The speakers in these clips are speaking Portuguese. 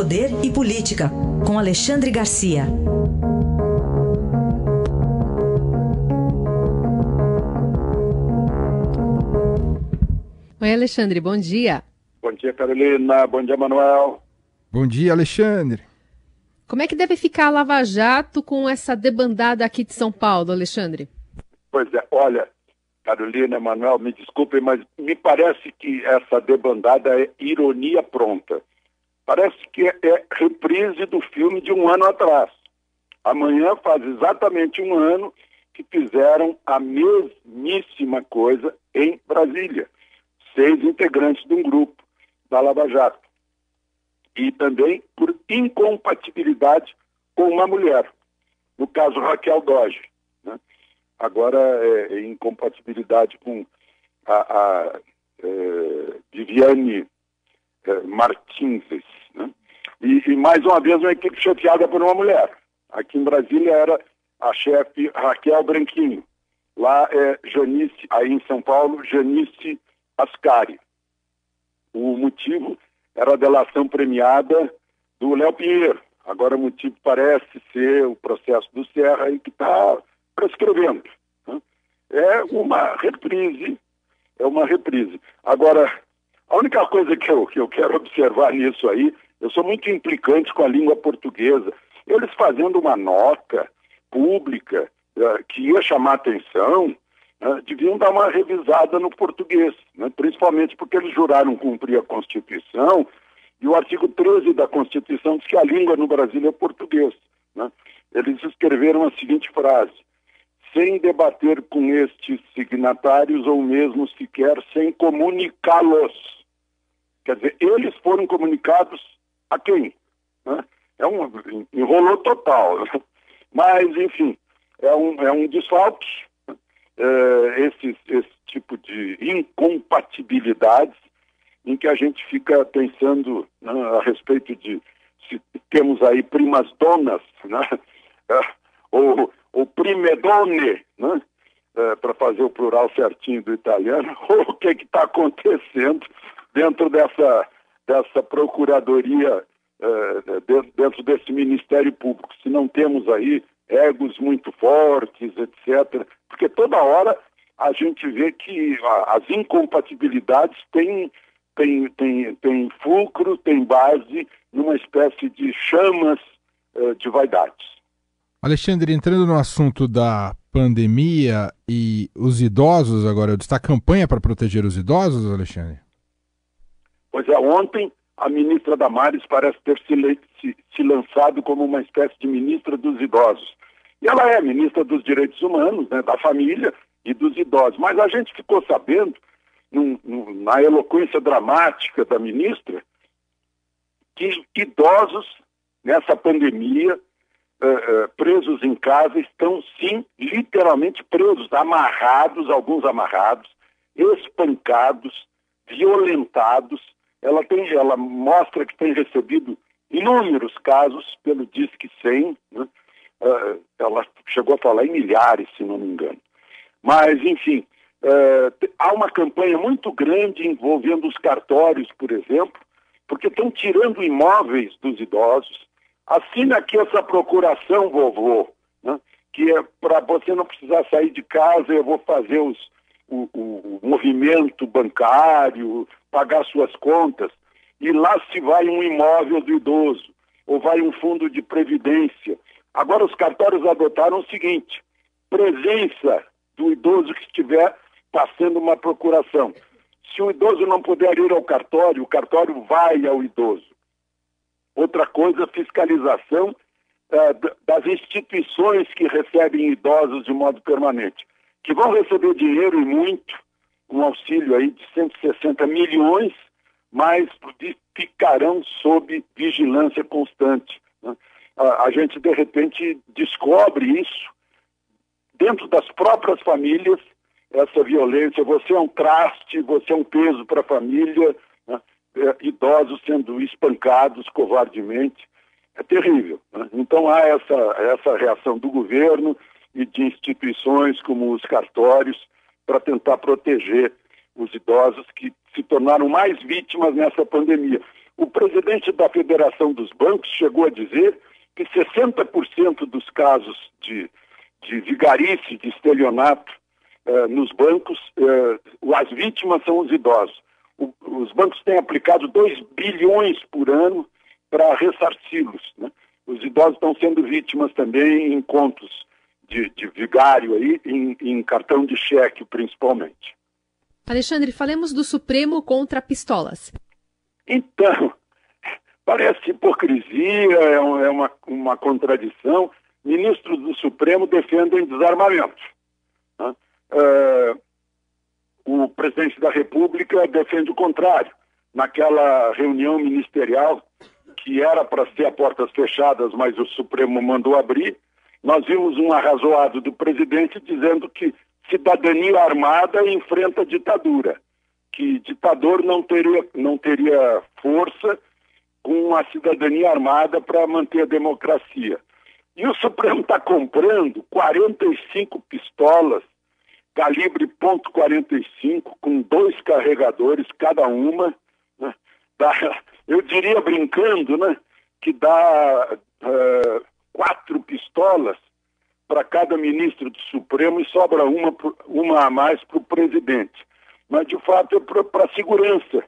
Poder e Política, com Alexandre Garcia. Oi, Alexandre, bom dia. Bom dia, Carolina. Bom dia, Manuel. Bom dia, Alexandre. Como é que deve ficar a Lava Jato com essa debandada aqui de São Paulo, Alexandre? Pois é, olha, Carolina, Manuel, me desculpem, mas me parece que essa debandada é ironia pronta. Parece que é reprise do filme de um ano atrás. Amanhã faz exatamente um ano que fizeram a mesmíssima coisa em Brasília. Seis integrantes de um grupo da Lava Jato e também por incompatibilidade com uma mulher. No caso, Raquel Doge. Né? Agora, é, é incompatibilidade com a, a é, Viviane é, Martins. E, e, mais uma vez, uma equipe chefiada por uma mulher. Aqui em Brasília era a chefe Raquel Branquinho. Lá é Janice, aí em São Paulo, Janice Ascari. O motivo era a delação premiada do Léo Pinheiro. Agora o motivo parece ser o processo do Serra aí que está prescrevendo. Né? É uma reprise, é uma reprise. Agora, a única coisa que eu, que eu quero observar nisso aí, eu sou muito implicante com a língua portuguesa. Eles fazendo uma nota pública uh, que ia chamar atenção, uh, deviam dar uma revisada no português, né? principalmente porque eles juraram cumprir a Constituição e o artigo 13 da Constituição diz que a língua no Brasil é português. Né? Eles escreveram a seguinte frase: sem debater com estes signatários ou mesmo sequer sem comunicá-los. Quer dizer, eles foram comunicados a quem? Né? É um enrolou total. Mas, enfim, é um, é um desfalque. É, esse, esse tipo de incompatibilidades em que a gente fica pensando né, a respeito de se temos aí primas donas, né? ou, ou primedone, né? É, para fazer o plural certinho do italiano, ou o que está acontecendo dentro dessa, dessa procuradoria, é, dentro desse Ministério Público. Se não temos aí egos muito fortes, etc. Porque toda hora a gente vê que as incompatibilidades têm tem, tem, tem fulcro, tem base numa espécie de chamas uh, de vaidades. Alexandre, entrando no assunto da pandemia e os idosos agora, está campanha para proteger os idosos, Alexandre? Pois é, ontem a ministra Damares parece ter se, se, se lançado como uma espécie de ministra dos idosos. E ela é ministra dos direitos humanos, né, da família e dos idosos. Mas a gente ficou sabendo, num, num, na eloquência dramática da ministra, que idosos nessa pandemia, uh, uh, presos em casa, estão sim literalmente presos, amarrados, alguns amarrados, espancados, violentados. Ela, tem, ela mostra que tem recebido inúmeros casos pelo Disque 100, né? uh, ela chegou a falar em milhares, se não me engano. Mas, enfim, uh, há uma campanha muito grande envolvendo os cartórios, por exemplo, porque estão tirando imóveis dos idosos. Assina aqui essa procuração, vovô, né? que é para você não precisar sair de casa, eu vou fazer os, o, o, o movimento bancário, pagar suas contas, e lá se vai um imóvel do idoso, ou vai um fundo de previdência, Agora, os cartórios adotaram o seguinte: presença do idoso que estiver passando uma procuração. Se o idoso não puder ir ao cartório, o cartório vai ao idoso. Outra coisa, fiscalização eh, das instituições que recebem idosos de modo permanente, que vão receber dinheiro e muito, um auxílio aí de 160 milhões, mas ficarão sob vigilância constante. Né? a, a gente de repente descobre isso dentro das próprias famílias, essa violência. Você é um traste, você é um peso para a família, né? é, idosos sendo espancados covardemente. É terrível. Né? Então há essa, essa reação do governo e de instituições como os cartórios para tentar proteger os idosos que se tornaram mais vítimas nessa pandemia. O presidente da Federação dos Bancos chegou a dizer que 60% dos casos de, de vigarice, de estelionato eh, nos bancos, eh, as vítimas são os idosos. O, os bancos têm aplicado 2 bilhões por ano para ressarci-los. Né? Os idosos estão sendo vítimas também em contos de, de vigário aí, em, em cartão de cheque principalmente. Alexandre, falemos do Supremo contra pistolas. Então, parece hipocrisia, é, é uma, uma contradição. Ministros do Supremo defendem desarmamento. Né? É, o presidente da República defende o contrário. Naquela reunião ministerial, que era para ser a portas fechadas, mas o Supremo mandou abrir, nós vimos um arrazoado do presidente dizendo que cidadania armada enfrenta ditadura que ditador não teria, não teria força com a cidadania armada para manter a democracia. E o Supremo está comprando 45 pistolas, calibre .45, com dois carregadores cada uma. Né? Dá, eu diria brincando, né, que dá uh, quatro pistolas para cada ministro do Supremo e sobra uma, uma a mais para o presidente mas de fato é para a segurança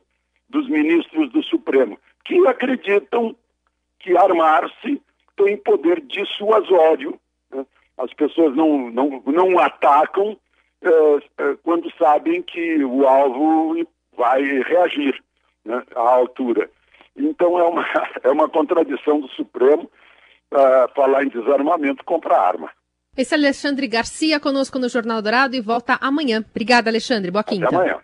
dos ministros do Supremo, que acreditam que armar-se tem poder dissuasório. Né? As pessoas não, não, não atacam é, é, quando sabem que o alvo vai reagir né, à altura. Então é uma, é uma contradição do Supremo uh, falar em desarmamento comprar arma. Esse é Alexandre Garcia conosco no Jornal Dourado e volta amanhã. Obrigada, Alexandre. Boa quinta. Até amanhã.